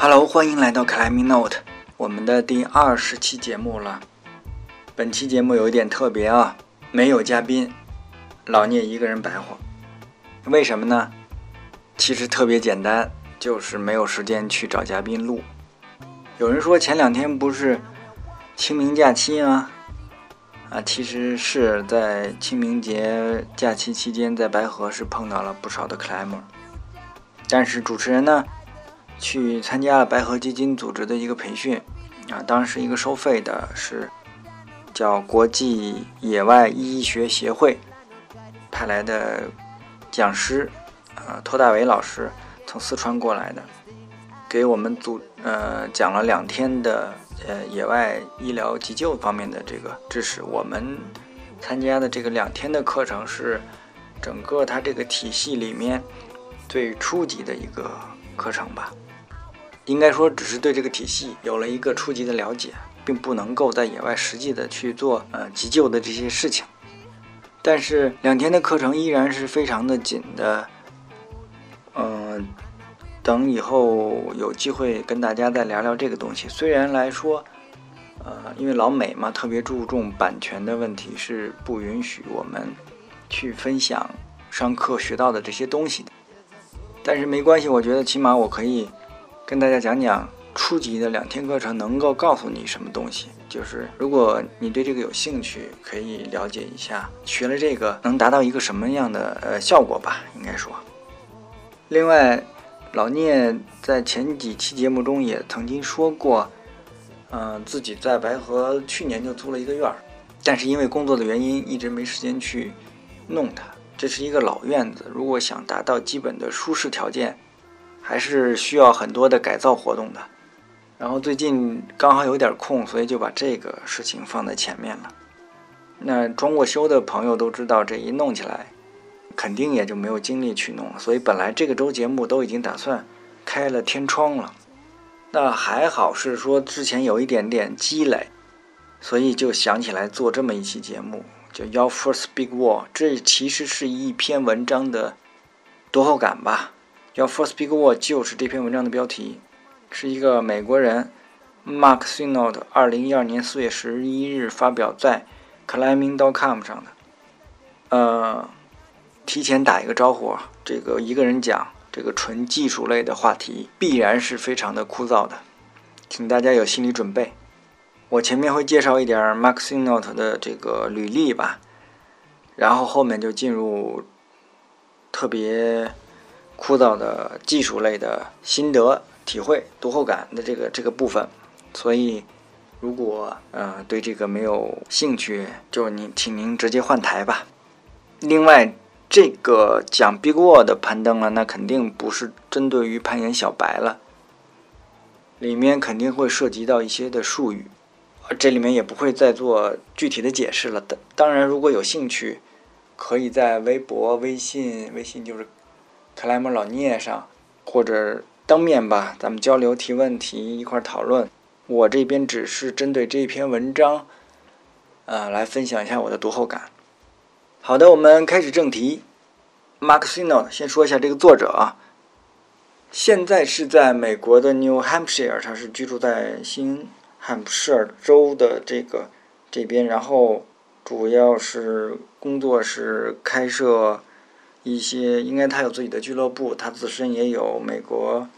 Hello，欢迎来到 Climbing Note，我们的第二十期节目了。本期节目有一点特别啊，没有嘉宾，老聂一个人白活。为什么呢？其实特别简单，就是没有时间去找嘉宾录。有人说前两天不是清明假期吗？啊，其实是在清明节假期期间，在白河是碰到了不少的 climber，但是主持人呢，去参加了白河基金组织的一个培训，啊，当时一个收费的，是叫国际野外医学协会派来的讲师，啊，托大伟老师从四川过来的，给我们组呃讲了两天的。呃，野外医疗急救方面的这个知识，我们参加的这个两天的课程是整个他这个体系里面最初级的一个课程吧。应该说，只是对这个体系有了一个初级的了解，并不能够在野外实际的去做呃急救的这些事情。但是两天的课程依然是非常的紧的，嗯。等以后有机会跟大家再聊聊这个东西。虽然来说，呃，因为老美嘛，特别注重版权的问题，是不允许我们去分享上课学到的这些东西的。但是没关系，我觉得起码我可以跟大家讲讲初级的两天课程能够告诉你什么东西。就是如果你对这个有兴趣，可以了解一下学了这个能达到一个什么样的呃效果吧，应该说。另外。老聂在前几期节目中也曾经说过，嗯，自己在白河去年就租了一个院儿，但是因为工作的原因，一直没时间去弄它。这是一个老院子，如果想达到基本的舒适条件，还是需要很多的改造活动的。然后最近刚好有点空，所以就把这个事情放在前面了。那装过修的朋友都知道，这一弄起来。肯定也就没有精力去弄了，所以本来这个周节目都已经打算开了天窗了，那还好是说之前有一点点积累，所以就想起来做这么一期节目，叫 Your First Big Wall。这其实是一篇文章的读后感吧。叫 First Big War” 就是这篇文章的标题，是一个美国人 Mark Sinold 二零一二年四月十一日发表在 Climbing.com 上的，呃。提前打一个招呼，这个一个人讲这个纯技术类的话题，必然是非常的枯燥的，请大家有心理准备。我前面会介绍一点 Maxinote 的这个履历吧，然后后面就进入特别枯燥的技术类的心得体会、读后感的这个这个部分。所以，如果呃对这个没有兴趣，就您请您直接换台吧。另外。这个讲 Big Wall 的攀登了，那肯定不是针对于攀岩小白了，里面肯定会涉及到一些的术语，这里面也不会再做具体的解释了。当当然，如果有兴趣，可以在微博、微信、微信就是克莱姆老聂上，或者当面吧，咱们交流提问题，一块讨论。我这边只是针对这篇文章，呃，来分享一下我的读后感。好的，我们开始正题。Mark Sino 先说一下这个作者啊，现在是在美国的 New Hampshire，他是居住在新罕布什尔州的这个这边，然后主要是工作是开设一些，应该他有自己的俱乐部，他自身也有美国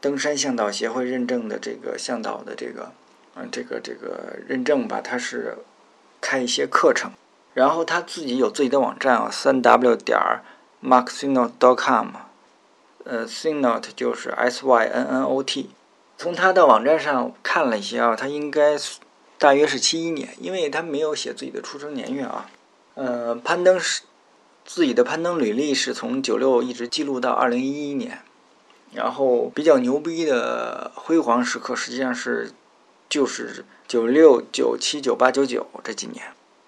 登山向导协会认证的这个向导的这个嗯这个这个认证吧，他是开一些课程。然后他自己有自己的网站啊，三 w 点儿 marksinot.com，呃，sinot 就是 s y n n o t。从他的网站上看了一些啊，他应该大约是七一年，因为他没有写自己的出生年月啊。呃，攀登是自己的攀登履历是从九六一直记录到二零一一年，然后比较牛逼的辉煌时刻实际上是就是九六、九七、九八、九九这几年。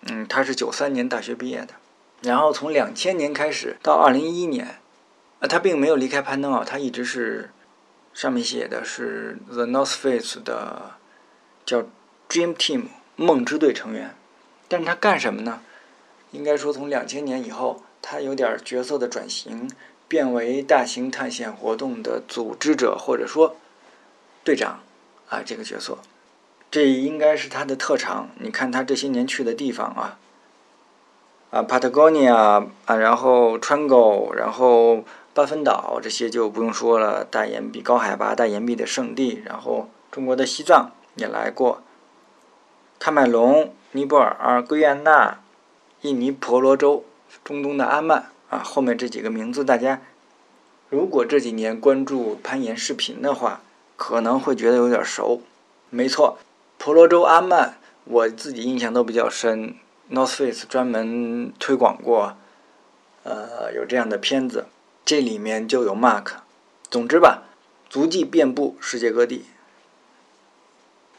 嗯，他是九三年大学毕业的，然后从两千年开始到二零一一年，啊，他并没有离开攀登啊，他一直是上面写的是 The North Face 的叫 Dream Team 梦之队成员，但是他干什么呢？应该说从两千年以后，他有点角色的转型，变为大型探险活动的组织者或者说队长啊这个角色，这应该是他的特长。你看他这些年去的地方啊，啊，Patagonia 啊，然后川沟，然后巴芬岛这些就不用说了，大岩壁、高海拔大岩壁的圣地。然后中国的西藏也来过，喀麦隆、尼泊尔、圭亚那、印尼婆罗洲、中东的阿曼啊，后面这几个名字大家。如果这几年关注攀岩视频的话，可能会觉得有点熟。没错，婆罗洲阿曼，我自己印象都比较深。North Face 专门推广过，呃，有这样的片子，这里面就有 Mark。总之吧，足迹遍布世界各地。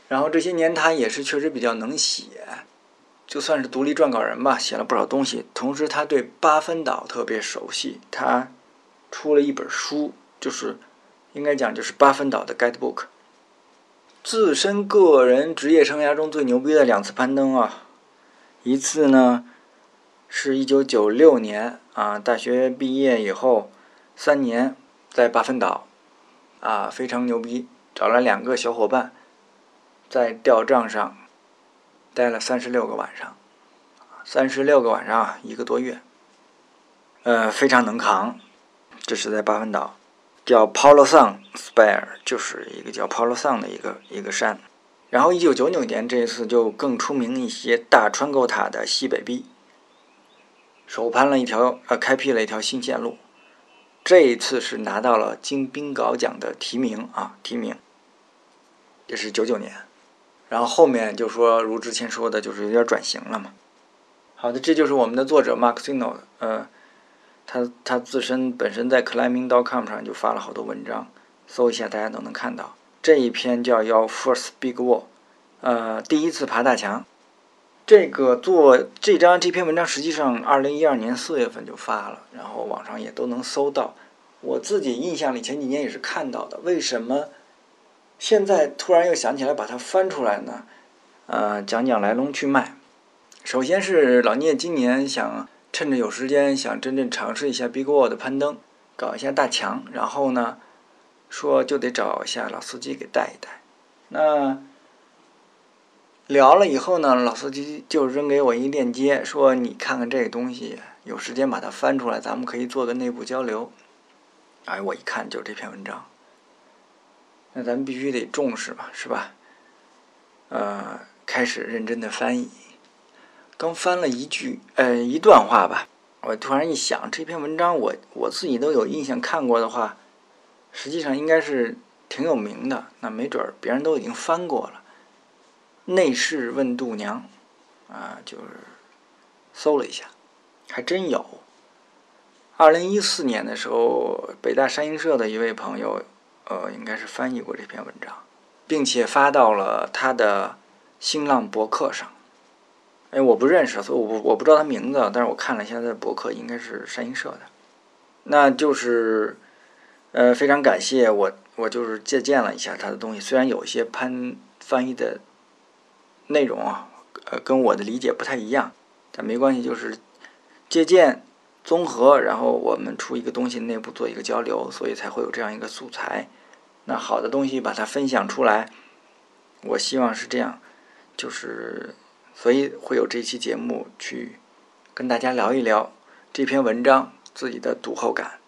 然后这些年他也是确实比较能写，就算是独立撰稿人吧，写了不少东西。同时，他对八分岛特别熟悉，他。出了一本书，就是应该讲就是八分岛的 Guidebook。自身个人职业生涯中最牛逼的两次攀登啊，一次呢是一九九六年啊，大学毕业以后三年在八分岛啊非常牛逼，找了两个小伙伴在吊帐上待了三十六个晚上，三十六个晚上一个多月，呃非常能扛。这是在八分岛，叫 Paulo San Spire，就是一个叫 Paulo San 的一个一个山。然后一九九九年这一次就更出名一些，大川沟塔的西北壁，首攀了一条呃，开辟了一条新线路。这一次是拿到了金冰镐奖的提名啊，提名。这是九九年，然后后面就说如之前说的，就是有点转型了嘛。好的，这就是我们的作者 Mark Sino，呃。他他自身本身在 climbing.com 上就发了好多文章，搜一下大家都能看到。这一篇叫 Your First Big Wall，呃，第一次爬大墙。这个做这张这篇文章实际上二零一二年四月份就发了，然后网上也都能搜到。我自己印象里前几年也是看到的，为什么现在突然又想起来把它翻出来呢？呃，讲讲来龙去脉。首先是老聂今年想。趁着有时间，想真正尝试一下 Big World 的攀登，搞一下大墙，然后呢，说就得找一下老司机给带一带。那聊了以后呢，老司机就扔给我一链接，说你看看这个东西，有时间把它翻出来，咱们可以做个内部交流。哎，我一看就是这篇文章，那咱们必须得重视嘛，是吧？呃，开始认真的翻译。刚翻了一句，呃，一段话吧。我突然一想，这篇文章我我自己都有印象看过的话，实际上应该是挺有名的。那没准儿别人都已经翻过了。内侍问度娘，啊，就是搜了一下，还真有。二零一四年的时候，北大山鹰社的一位朋友，呃，应该是翻译过这篇文章，并且发到了他的新浪博客上。哎，我不认识，所以我我不知道他名字，但是我看了一下他的博客，应该是山鹰社的。那就是，呃，非常感谢我，我就是借鉴了一下他的东西，虽然有一些潘翻译的内容啊，呃，跟我的理解不太一样，但没关系，就是借鉴、综合，然后我们出一个东西，内部做一个交流，所以才会有这样一个素材。那好的东西把它分享出来，我希望是这样，就是。所以会有这期节目去跟大家聊一聊这篇文章自己的读后感，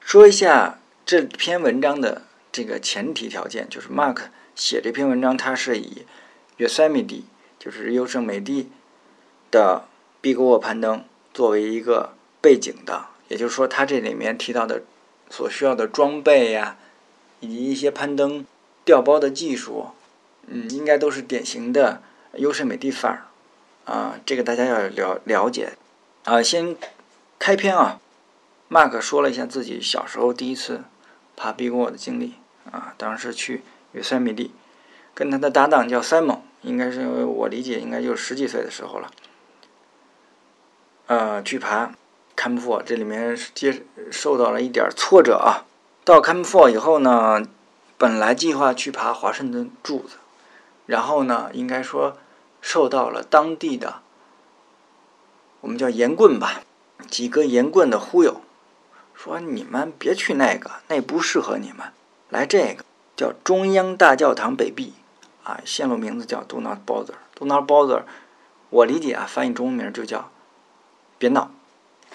说一下这篇文章的这个前提条件，就是 Mark 写这篇文章，他是以 Yosemite 就是优胜美地的 Big Wall 攀登作为一个背景的，也就是说，他这里面提到的所需要的装备呀，以及一些攀登调包的技术，嗯，应该都是典型的。优胜美地范儿，啊，这个大家要了了解，啊，先开篇啊，Mark 说了一下自己小时候第一次爬 Bigo 的经历，啊，当时去与塞美地，跟他的搭档叫 Simon，应该是我理解应该就十几岁的时候了，呃，去爬 Camp Four，这里面接受到了一点挫折啊，到 Camp Four 以后呢，本来计划去爬华盛顿柱子，然后呢，应该说。受到了当地的，我们叫盐棍吧，几个盐棍的忽悠，说你们别去那个，那不适合你们，来这个。叫中央大教堂北壁，啊，线路名字叫 Do Not Bother。Do Not Bother，我理解啊，翻译中文名就叫别闹。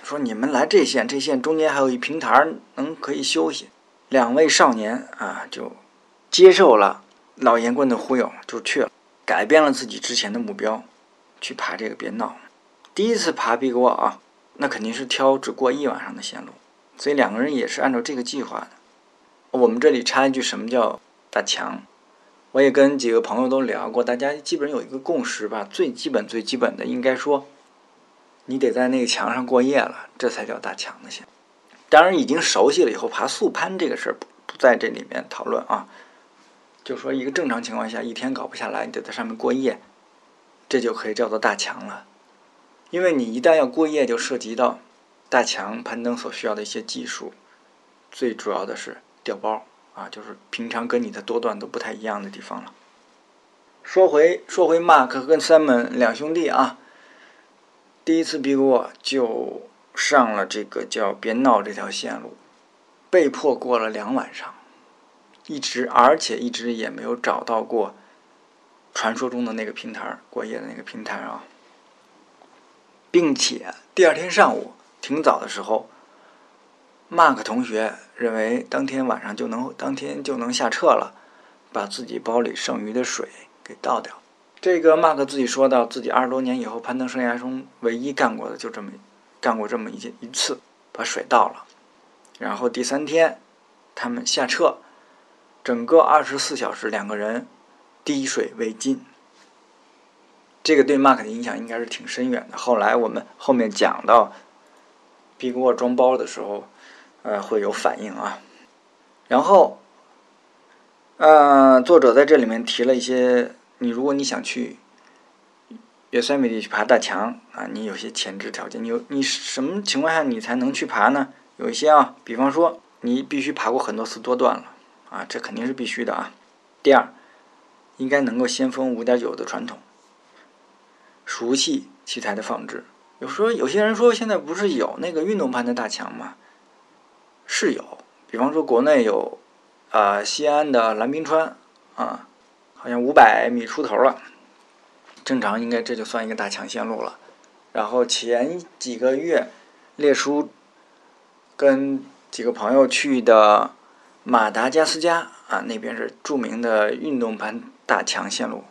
说你们来这线，这线中间还有一平台能可以休息。两位少年啊，就接受了老盐棍的忽悠，就去了，改变了自己之前的目标，去爬这个别闹。第一次爬 Big Wall 啊，那肯定是挑只过一晚上的线路，所以两个人也是按照这个计划的。我们这里插一句，什么叫大墙？我也跟几个朋友都聊过，大家基本有一个共识吧，最基本最基本的应该说。你得在那个墙上过夜了，这才叫大墙的线。当然，已经熟悉了以后，爬速攀这个事儿不不在这里面讨论啊。就说一个正常情况下，一天搞不下来，你得在上面过夜，这就可以叫做大墙了。因为你一旦要过夜，就涉及到大墙攀登所需要的一些技术，最主要的是掉包啊，就是平常跟你的多段都不太一样的地方了。说回说回，Mark 跟 Simon 两兄弟啊。第一次 Big w a 就上了这个叫“别闹”这条线路，被迫过了两晚上，一直而且一直也没有找到过传说中的那个平台过夜的那个平台啊，并且第二天上午挺早的时候，Mark 同学认为当天晚上就能当天就能下撤了，把自己包里剩余的水给倒掉。这个 Mark 自己说到，自己二十多年以后攀登生涯中唯一干过的就这么干过这么一件一次，把水倒了。然后第三天，他们下撤，整个二十四小时两个人滴水未进。这个对 Mark 的影响应该是挺深远的。后来我们后面讲到 Big Wall 装包的时候，呃，会有反应啊。然后，呃，作者在这里面提了一些。你如果你想去约塞米地去爬大墙啊，你有些前置条件。你有你什么情况下你才能去爬呢？有一些啊，比方说你必须爬过很多次多段了啊，这肯定是必须的啊。第二，应该能够先锋五点九的传统，熟悉器材的放置。有时候有些人说现在不是有那个运动攀的大墙吗？是有，比方说国内有啊西安的蓝冰川啊。好像五百米出头了，正常应该这就算一个大强线路了。然后前几个月，列叔跟几个朋友去的马达加斯加啊，那边是著名的运动盘大强线路，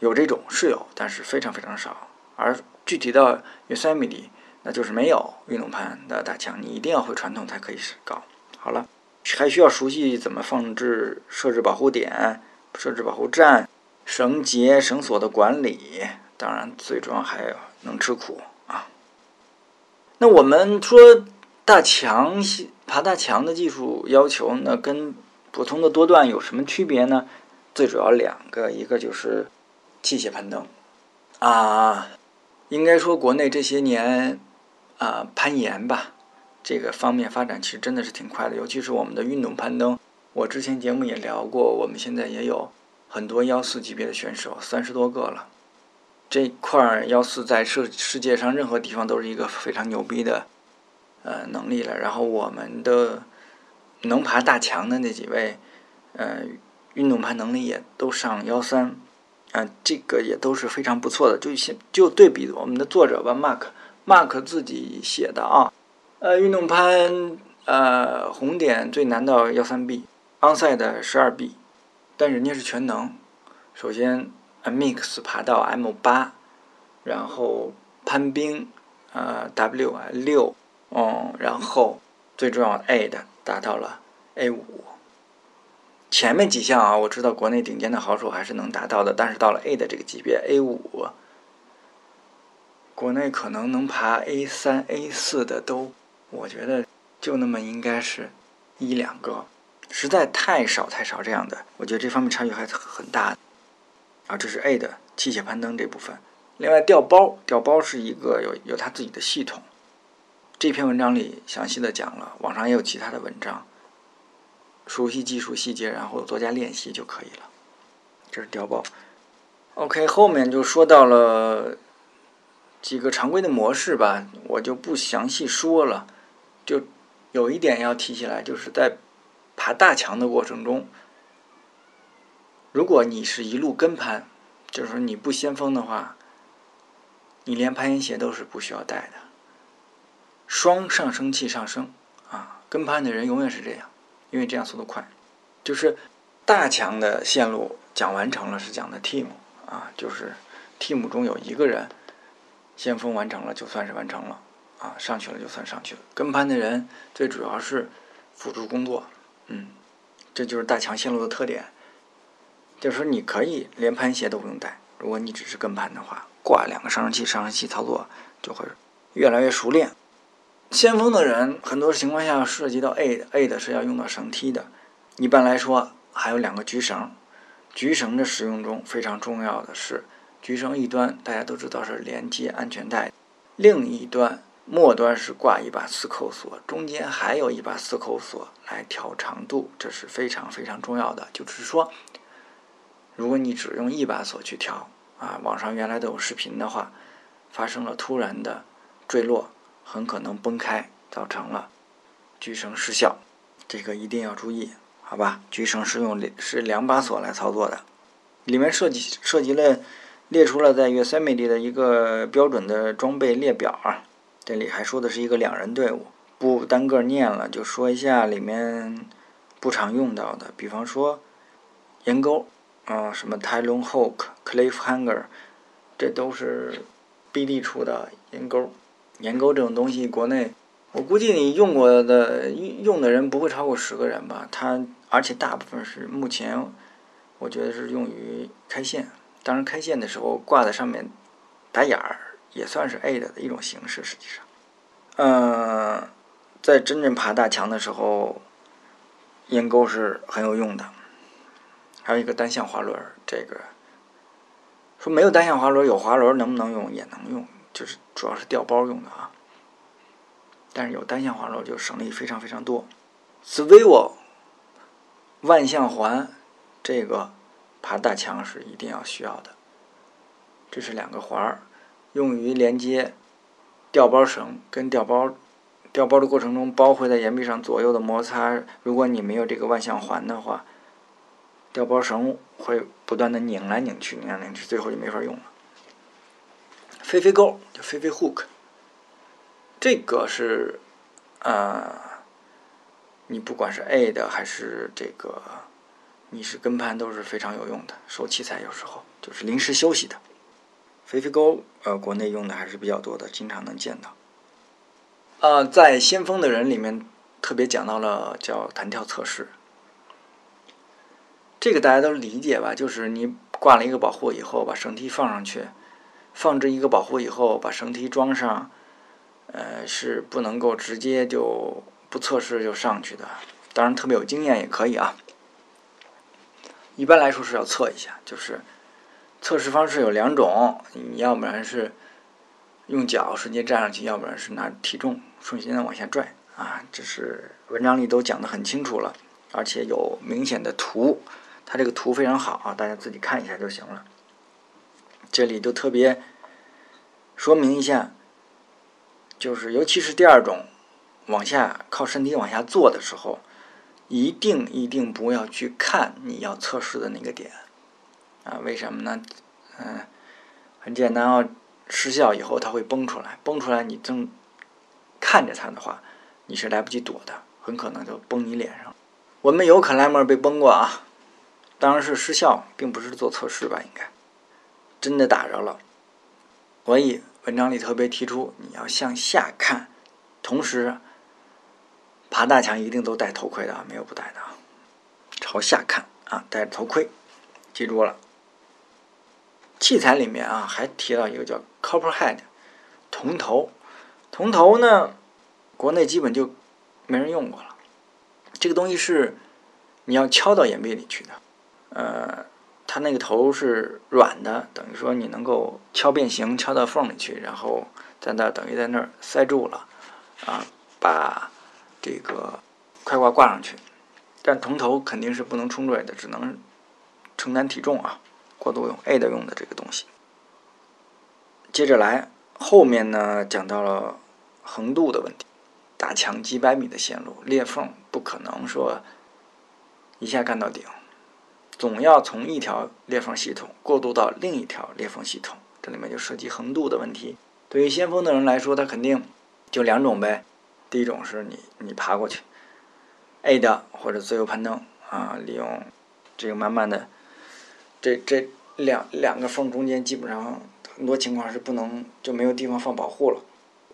有这种是有，但是非常非常少。而具体到 Yosemite，那就是没有运动盘的大墙，你一定要会传统才可以搞。好了，还需要熟悉怎么放置、设置保护点。设置保护站、绳结、绳索的管理，当然最重要还有能吃苦啊。那我们说大墙爬大墙的技术要求，那跟普通的多段有什么区别呢？最主要两个，一个就是器械攀登啊，应该说国内这些年啊攀岩吧这个方面发展其实真的是挺快的，尤其是我们的运动攀登。我之前节目也聊过，我们现在也有很多幺四级别的选手，三十多个了。这块幺四在世世界上任何地方都是一个非常牛逼的呃能力了。然后我们的能爬大墙的那几位，呃，运动攀能力也都上幺三，啊，这个也都是非常不错的。就先就对比我们的作者吧，Mark，Mark 自己写的啊，呃，运动攀呃红点最难的幺三 B。昂赛的十二 B，但人家是全能。首先，Mix 爬到 M 八，然后攀冰，呃 W 六，嗯，然后最重要的 A 的达到了 A 五。前面几项啊，我知道国内顶尖的好手还是能达到的，但是到了 A 的这个级别 A 五，国内可能能爬 A 三、A 四的都，我觉得就那么应该是一两个。实在太少太少这样的，我觉得这方面差距还很大的。啊，这是 A 的器械攀登这部分。另外，调包，调包是一个有有它自己的系统。这篇文章里详细的讲了，网上也有其他的文章。熟悉技术细节，然后多加练习就可以了。这是调包。OK，后面就说到了几个常规的模式吧，我就不详细说了。就有一点要提起来，就是在爬大墙的过程中，如果你是一路跟攀，就是说你不先锋的话，你连攀岩鞋都是不需要带的。双上升器上升啊，跟攀的人永远是这样，因为这样速度快。就是大墙的线路讲完成了，是讲的 team 啊，就是 team 中有一个人先锋完成了，就算是完成了啊，上去了就算上去了。跟攀的人最主要是辅助工作，嗯，这就是大强线路的特点。就是说，你可以连攀鞋都不用带。如果你只是跟攀的话，挂两个上升器，上升器操作就会越来越熟练。先锋的人很多情况下涉及到 A 的，A 的是要用到绳梯的。一般来说，还有两个橘绳。橘绳的使用中非常重要的是，橘绳一端大家都知道是连接安全带，另一端末端是挂一把四扣锁，中间还有一把四扣锁来调长度，这是非常非常重要的。就是说。如果你只用一把锁去调啊，网上原来都有视频的话，发生了突然的坠落，很可能崩开，造成了举绳失效，这个一定要注意，好吧？举绳是用是两把锁来操作的，里面涉及涉及了列出了在 Yosemite 的一个标准的装备列表啊，这里还说的是一个两人队伍，不单个念了，就说一下里面不常用到的，比方说岩钩。啊，什么 Tylon Hook、Cliff Hanger，这都是 BD 出的岩钩。岩钩这种东西，国内我估计你用过的用的人不会超过十个人吧。它而且大部分是目前，我觉得是用于开线。当然，开线的时候挂在上面打眼儿，也算是 aid 的一种形式。实际上，嗯，在真正爬大墙的时候，岩钩是很有用的。还有一个单向滑轮，这个说没有单向滑轮，有滑轮能不能用？也能用，就是主要是掉包用的啊。但是有单向滑轮就省力非常非常多。Swivel 万向环，这个爬大墙是一定要需要的。这是两个环儿，用于连接吊包绳跟吊包吊包的过程中，包会在岩壁上左右的摩擦。如果你没有这个万向环的话，吊包绳会不断的拧来拧去，拧来拧去，最后就没法用了。飞飞钩就飞飞 hook，这个是呃，你不管是 aid 还是这个，你是跟盘都是非常有用的。收器材有时候就是临时休息的。飞飞钩呃，国内用的还是比较多的，经常能见到。呃，在先锋的人里面特别讲到了叫弹跳测试。这个大家都理解吧？就是你挂了一个保护以后，把绳梯放上去，放置一个保护以后，把绳梯装上，呃，是不能够直接就不测试就上去的。当然，特别有经验也可以啊。一般来说是要测一下，就是测试方式有两种，你要不然是用脚瞬间站上去，要不然是拿体重瞬间的往下拽啊。这是文章里都讲的很清楚了，而且有明显的图。它这个图非常好啊，大家自己看一下就行了。这里就特别说明一下，就是尤其是第二种，往下靠身体往下坐的时候，一定一定不要去看你要测试的那个点啊？为什么呢？嗯，很简单哦，失效以后它会崩出来，崩出来你正看着它的话，你是来不及躲的，很可能就崩你脸上。我们有克莱默被崩过啊。当然是失效，并不是做测试吧？应该真的打着了。所以文章里特别提出，你要向下看，同时爬大墙一定都戴头盔的啊，没有不戴的啊。朝下看啊，戴着头盔，记住了。器材里面啊，还提到一个叫 Copperhead 铜头。铜头呢，国内基本就没人用过了。这个东西是你要敲到岩壁里去的。呃，它那个头是软的，等于说你能够敲变形，敲到缝里去，然后在那等于在那儿塞住了，啊，把这个快挂挂上去。但铜头肯定是不能冲坠的，只能承担体重啊，过渡用 A 的用的这个东西。接着来，后面呢讲到了横渡的问题，大墙几百米的线路，裂缝不可能说一下干到顶。总要从一条裂缝系统过渡到另一条裂缝系统，这里面就涉及横渡的问题。对于先锋的人来说，他肯定就两种呗。第一种是你你爬过去，A 的或者自由攀登啊，利用这个慢慢的，这这两两个缝中间基本上很多情况是不能就没有地方放保护了。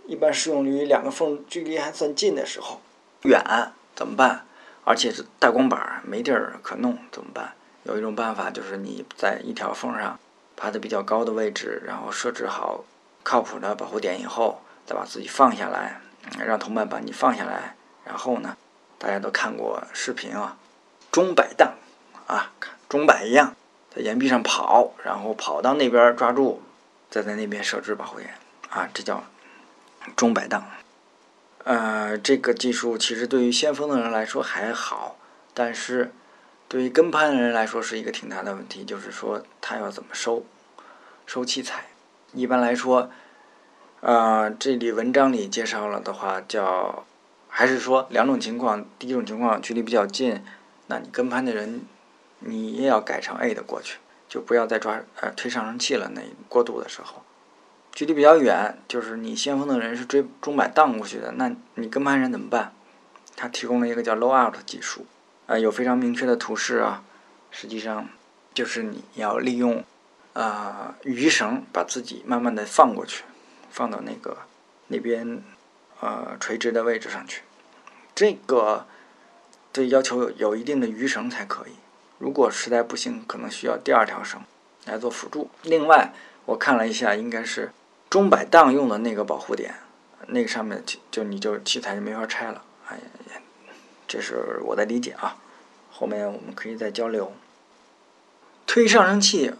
一般适用于两个缝距离还算近的时候，远怎么办？而且是大光板没地儿可弄怎么办？有一种办法就是你在一条缝上爬的比较高的位置，然后设置好靠谱的保护点以后，再把自己放下来。让同伴把你放下来，然后呢，大家都看过视频啊，钟摆荡啊，钟摆一样在岩壁上跑，然后跑到那边抓住，再在那边设置保护眼啊，这叫钟摆荡。呃，这个技术其实对于先锋的人来说还好，但是对于跟攀的人来说是一个挺大的问题，就是说他要怎么收收器材。一般来说。呃，这里文章里介绍了的话，叫还是说两种情况。第一种情况距离比较近，那你跟攀的人，你也要改成 A 的过去，就不要再抓呃推上升器了。那过渡的时候，距离比较远，就是你先锋的人是追中摆荡过去的，那你跟班人怎么办？他提供了一个叫 low out 技术，啊，有非常明确的图示啊。实际上就是你要利用啊鱼绳把自己慢慢的放过去。放到那个那边呃垂直的位置上去，这个这要求有一定的鱼绳才可以。如果实在不行，可能需要第二条绳来做辅助。另外，我看了一下，应该是钟摆荡用的那个保护点，那个上面就你就器材就没法拆了。哎呀，这是我的理解啊。后面我们可以再交流。推上升器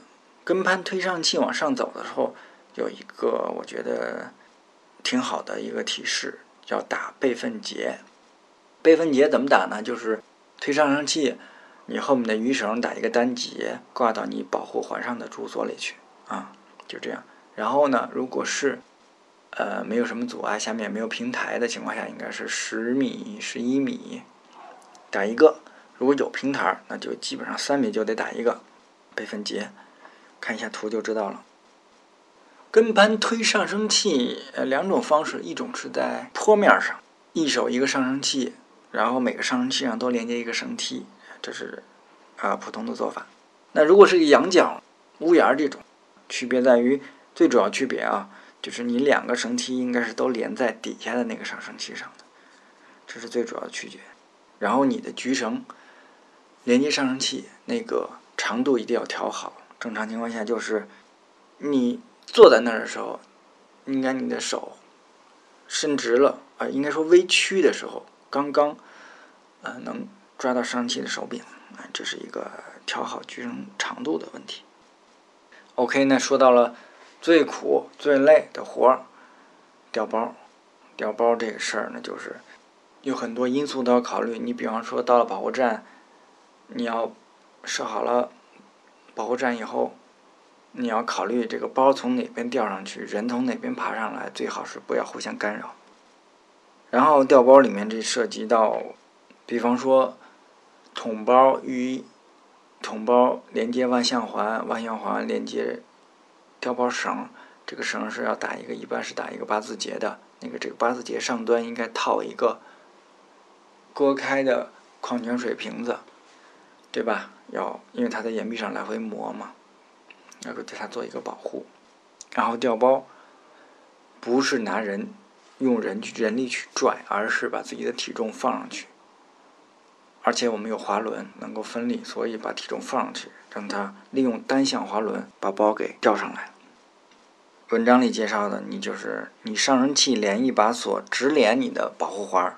跟攀推上升器往上走的时候。有一个我觉得挺好的一个提示，叫打备份结。备份结怎么打呢？就是推上升器，你后面的鱼绳打一个单结，挂到你保护环上的主锁里去啊，就这样。然后呢，如果是呃没有什么阻碍，下面没有平台的情况下，应该是十米、十一米打一个。如果有平台，那就基本上三米就得打一个备份结。看一下图就知道了。跟攀推上升器，呃，两种方式，一种是在坡面上，一手一个上升器，然后每个上升器上都连接一个绳梯，这是啊普通的做法。那如果是个仰角屋檐这种，区别在于最主要区别啊，就是你两个绳梯应该是都连在底下的那个上升器上的，这是最主要的区别。然后你的局绳连接上升器那个长度一定要调好，正常情况下就是你。坐在那儿的时候，应该你的手伸直了啊，应该说微曲的时候，刚刚呃能抓到上气的手柄啊，这是一个调好举绳长度的问题。OK，那说到了最苦最累的活儿，调包。调包这个事儿呢，就是有很多因素都要考虑。你比方说到了保护站，你要设好了保护站以后。你要考虑这个包从哪边吊上去，人从哪边爬上来，最好是不要互相干扰。然后吊包里面这涉及到，比方说桶包与桶包连接万向环，万向环连接吊包绳，这个绳是要打一个，一般是打一个八字结的。那个这个八字结上端应该套一个割开的矿泉水瓶子，对吧？要因为它在岩壁上来回磨嘛。要对它做一个保护，然后吊包不是拿人用人去人力去拽，而是把自己的体重放上去，而且我们有滑轮能够分力，所以把体重放上去，让它利用单向滑轮把包给吊上来。文章里介绍的，你就是你上升器连一把锁直连你的保护环，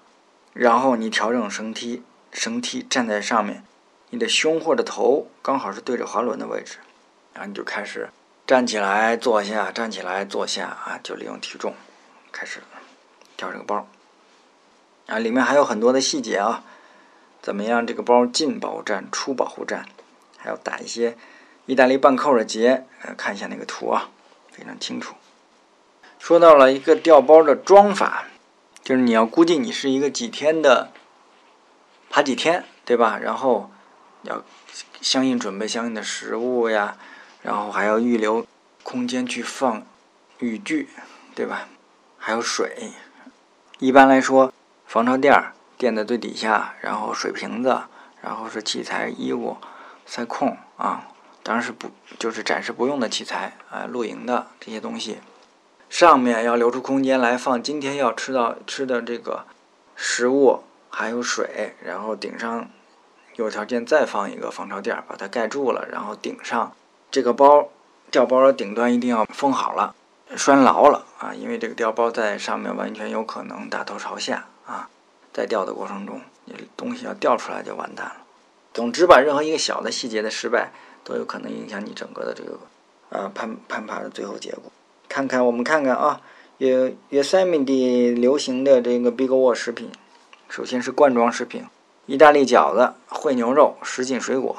然后你调整绳梯，绳梯站在上面，你的胸或者头刚好是对着滑轮的位置。然后你就开始站起来坐下，站起来坐下啊，就利用体重开始调这个包。啊，里面还有很多的细节啊，怎么样？这个包进保护站、出保护站，还要打一些意大利半扣的结。呃，看一下那个图啊，非常清楚。说到了一个吊包的装法，就是你要估计你是一个几天的爬几天，对吧？然后要相应准备相应的食物呀，然后还要预留空间去放雨具，对吧？还有水。一般来说，防潮垫儿垫在最底下，然后水瓶子，然后是器材、衣物、塞控啊，当然是不就是暂时不用的器材啊，露营的这些东西。上面要留出空间来放今天要吃到吃的这个食物，还有水，然后顶上有条件再放一个防潮垫，把它盖住了，然后顶上这个包吊包的顶端一定要封好了。拴牢了啊，因为这个吊包在上面完全有可能大头朝下啊，在吊的过程中，你东西要掉出来就完蛋了。总之吧，任何一个小的细节的失败，都有可能影响你整个的这个呃攀攀爬的最后结果。看看我们看看啊，约约塞米蒂流行的这个 Big Wall 食品，首先是罐装食品，意大利饺子、烩牛肉、什锦水果，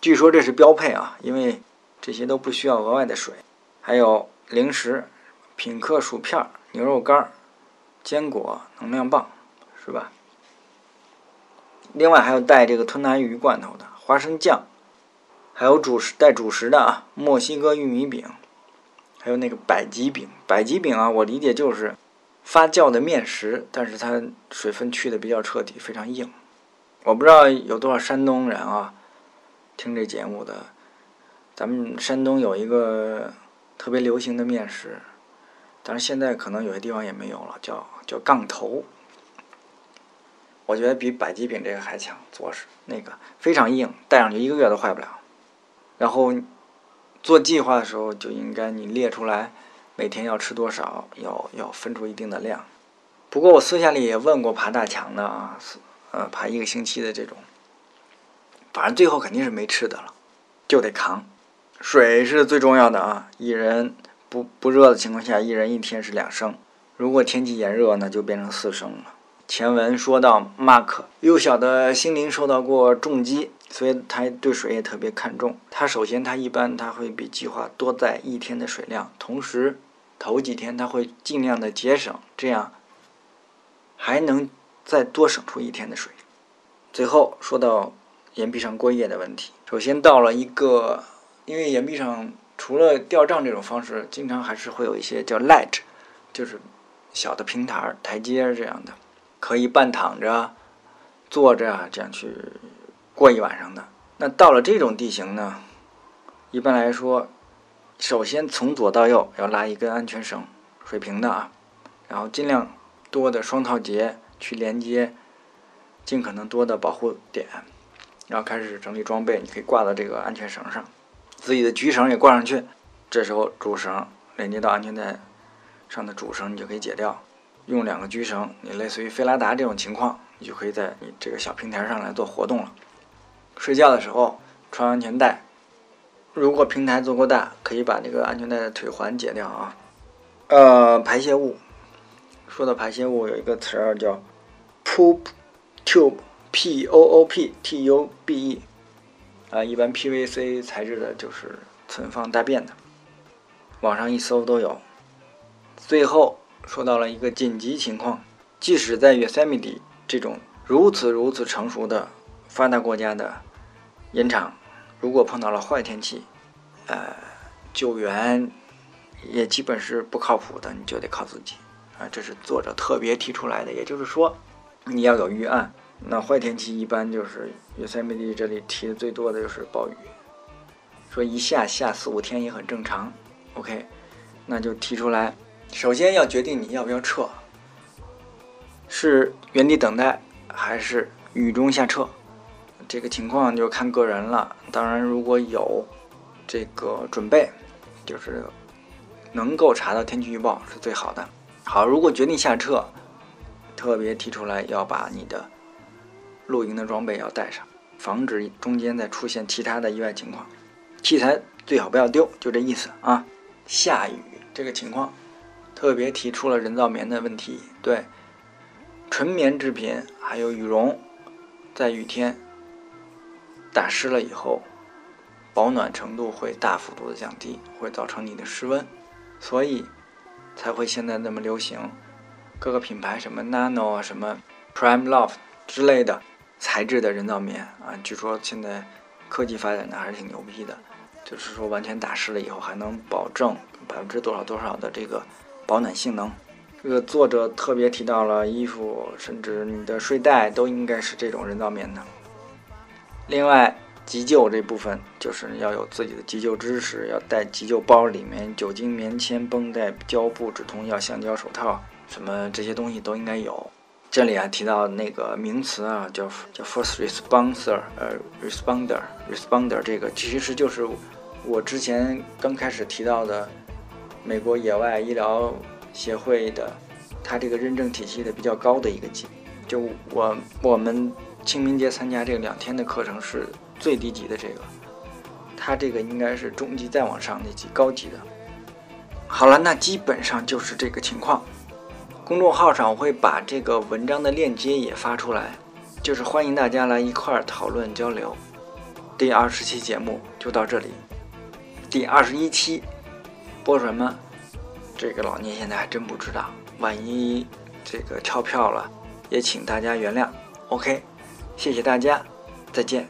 据说这是标配啊，因为这些都不需要额外的水，还有。零食，品客薯片、牛肉干、坚果、能量棒，是吧？另外还有带这个吞拿鱼罐头的花生酱，还有主食带主食的啊，墨西哥玉米饼，还有那个百吉饼。百吉饼啊，我理解就是发酵的面食，但是它水分去的比较彻底，非常硬。我不知道有多少山东人啊听这节目的，咱们山东有一个。特别流行的面食，但是现在可能有些地方也没有了，叫叫杠头。我觉得比百吉饼这个还强，做是那个非常硬，带上去一个月都坏不了。然后做计划的时候就应该你列出来每天要吃多少，要要分出一定的量。不过我私下里也问过爬大墙的啊，呃，爬一个星期的这种，反正最后肯定是没吃的了，就得扛。水是最重要的啊！一人不不热的情况下，一人一天是两升。如果天气炎热，那就变成四升了。前文说到，Mark 幼小的心灵受到过重击，所以他对水也特别看重。他首先，他一般他会比计划多带一天的水量，同时头几天他会尽量的节省，这样还能再多省出一天的水。最后说到岩壁上过夜的问题，首先到了一个。因为岩壁上除了吊帐这种方式，经常还是会有一些叫 ledge，就是小的平台、台阶这样的，可以半躺着、坐着这样去过一晚上的。那到了这种地形呢，一般来说，首先从左到右要拉一根安全绳，水平的啊，然后尽量多的双套结去连接，尽可能多的保护点，然后开始整理装备，你可以挂到这个安全绳上。自己的局绳也挂上去，这时候主绳连接到安全带上的主绳，你就可以解掉。用两个局绳，你类似于飞拉达这种情况，你就可以在你这个小平台上来做活动了。睡觉的时候穿安全带，如果平台足够大，可以把这个安全带的腿环解掉啊。呃，排泄物，说到排泄物，有一个词儿叫 poop tube，p o o p t u b e。啊，一般 PVC 材质的就是存放大便的，网上一搜都有。最后说到了一个紧急情况，即使在 Yosemite 这种如此如此成熟的发达国家的盐场，如果碰到了坏天气，呃，救援也基本是不靠谱的，你就得靠自己。啊，这是作者特别提出来的，也就是说，你要有预案。那坏天气一般就是约塞米蒂这里提的最多的就是暴雨，说一下下四五天也很正常。OK，那就提出来，首先要决定你要不要撤，是原地等待还是雨中下撤，这个情况就看个人了。当然，如果有这个准备，就是能够查到天气预报是最好的。好，如果决定下撤，特别提出来要把你的。露营的装备要带上，防止中间再出现其他的意外情况。器材最好不要丢，就这意思啊。下雨这个情况，特别提出了人造棉的问题。对，纯棉制品还有羽绒，在雨天打湿了以后，保暖程度会大幅度的降低，会造成你的失温，所以才会现在那么流行。各个品牌什么 Nano 啊，什么 Prime Loft 之类的。材质的人造棉啊，据说现在科技发展的还是挺牛逼的，就是说完全打湿了以后还能保证百分之多少多少的这个保暖性能。这个作者特别提到了衣服，甚至你的睡袋都应该是这种人造棉的。另外，急救这部分就是要有自己的急救知识，要带急救包，里面酒精棉签、绷带、胶布、止痛药、橡胶手套，什么这些东西都应该有。这里啊提到那个名词啊，叫叫 first responder，呃，responder，responder 这个其实就是我之前刚开始提到的美国野外医疗。协会的，它这个认证体系的比较高的一个级，就我我们清明节参加这两天的课程是最低级的这个，它这个应该是中级再往上那级高级的。好了，那基本上就是这个情况。公众号上我会把这个文章的链接也发出来，就是欢迎大家来一块儿讨论交流。第二十期节目就到这里，第二十一期播什么这个老聂现在还真不知道万一这个跳票了也请大家原谅。Ok 谢谢大家再见。